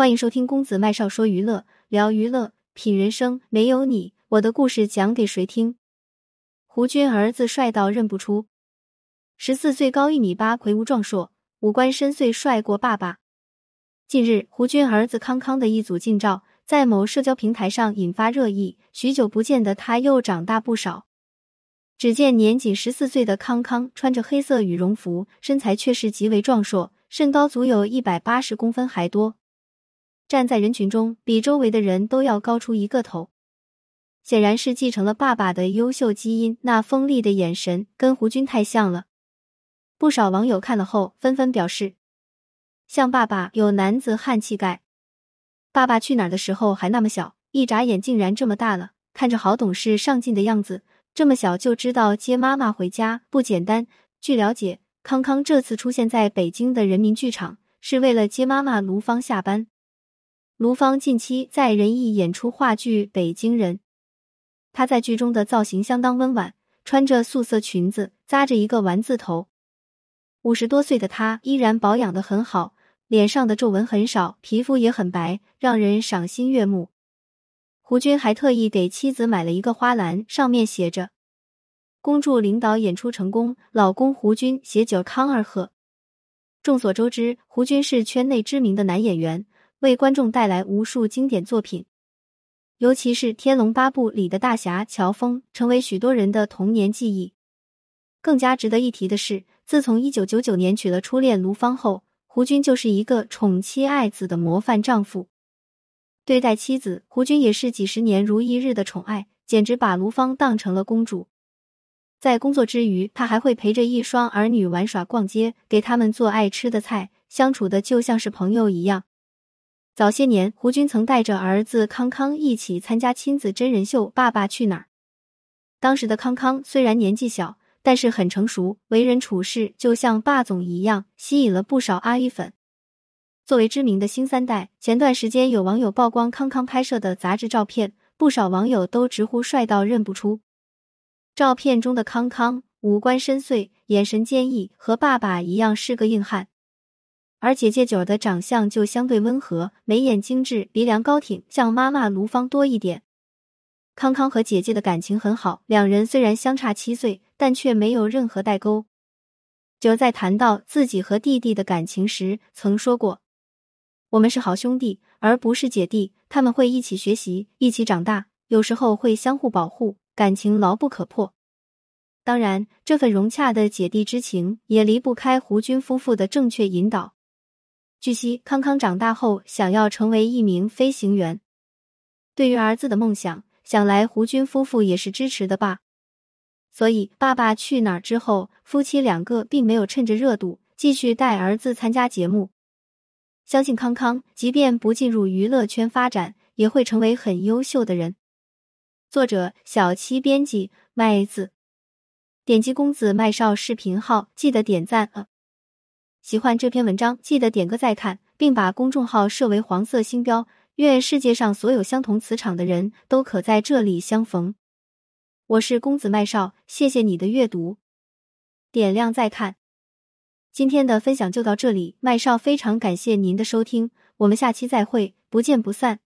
欢迎收听公子麦少说娱乐，聊娱乐，品人生。没有你，我的故事讲给谁听？胡军儿子帅到认不出，十四岁高一米八，魁梧壮硕，五官深邃，帅过爸爸。近日，胡军儿子康康的一组近照在某社交平台上引发热议。许久不见的他又长大不少。只见年仅十四岁的康康穿着黑色羽绒服，身材却是极为壮硕，身高足有一百八十公分还多。站在人群中，比周围的人都要高出一个头，显然是继承了爸爸的优秀基因。那锋利的眼神跟胡军太像了，不少网友看了后纷纷表示，像爸爸有男子汉气概。爸爸去哪儿的时候还那么小，一眨眼竟然这么大了，看着好懂事上进的样子，这么小就知道接妈妈回家不简单。据了解，康康这次出现在北京的人民剧场，是为了接妈妈卢芳下班。卢芳近期在仁义演出话剧《北京人》，她在剧中的造型相当温婉，穿着素色裙子，扎着一个丸子头。五十多岁的她依然保养的很好，脸上的皱纹很少，皮肤也很白，让人赏心悦目。胡军还特意给妻子买了一个花篮，上面写着“恭祝领导演出成功，老公胡军携酒康二贺”。众所周知，胡军是圈内知名的男演员。为观众带来无数经典作品，尤其是《天龙八部》里的大侠乔峰，成为许多人的童年记忆。更加值得一提的是，自从一九九九年娶了初恋卢芳后，胡军就是一个宠妻爱子的模范丈夫。对待妻子，胡军也是几十年如一日的宠爱，简直把卢芳当成了公主。在工作之余，他还会陪着一双儿女玩耍、逛街，给他们做爱吃的菜，相处的就像是朋友一样。早些年，胡军曾带着儿子康康一起参加亲子真人秀《爸爸去哪儿》。当时的康康虽然年纪小，但是很成熟，为人处事就像霸总一样，吸引了不少阿姨粉。作为知名的新三代，前段时间有网友曝光康康拍摄的杂志照片，不少网友都直呼帅到认不出。照片中的康康五官深邃，眼神坚毅，和爸爸一样是个硬汉。而姐姐九儿的长相就相对温和，眉眼精致，鼻梁高挺，像妈妈卢芳多一点。康康和姐姐的感情很好，两人虽然相差七岁，但却没有任何代沟。九在谈到自己和弟弟的感情时，曾说过：“我们是好兄弟，而不是姐弟。他们会一起学习，一起长大，有时候会相互保护，感情牢不可破。”当然，这份融洽的姐弟之情也离不开胡军夫妇的正确引导。据悉，康康长大后想要成为一名飞行员。对于儿子的梦想，想来胡军夫妇也是支持的吧。所以，《爸爸去哪儿》之后，夫妻两个并没有趁着热度继续带儿子参加节目。相信康康即便不进入娱乐圈发展，也会成为很优秀的人。作者：小七，编辑：麦子。点击公子麦少视频号，记得点赞啊！喜欢这篇文章，记得点个再看，并把公众号设为黄色星标。愿世界上所有相同磁场的人都可在这里相逢。我是公子麦少，谢谢你的阅读，点亮再看。今天的分享就到这里，麦少非常感谢您的收听，我们下期再会，不见不散。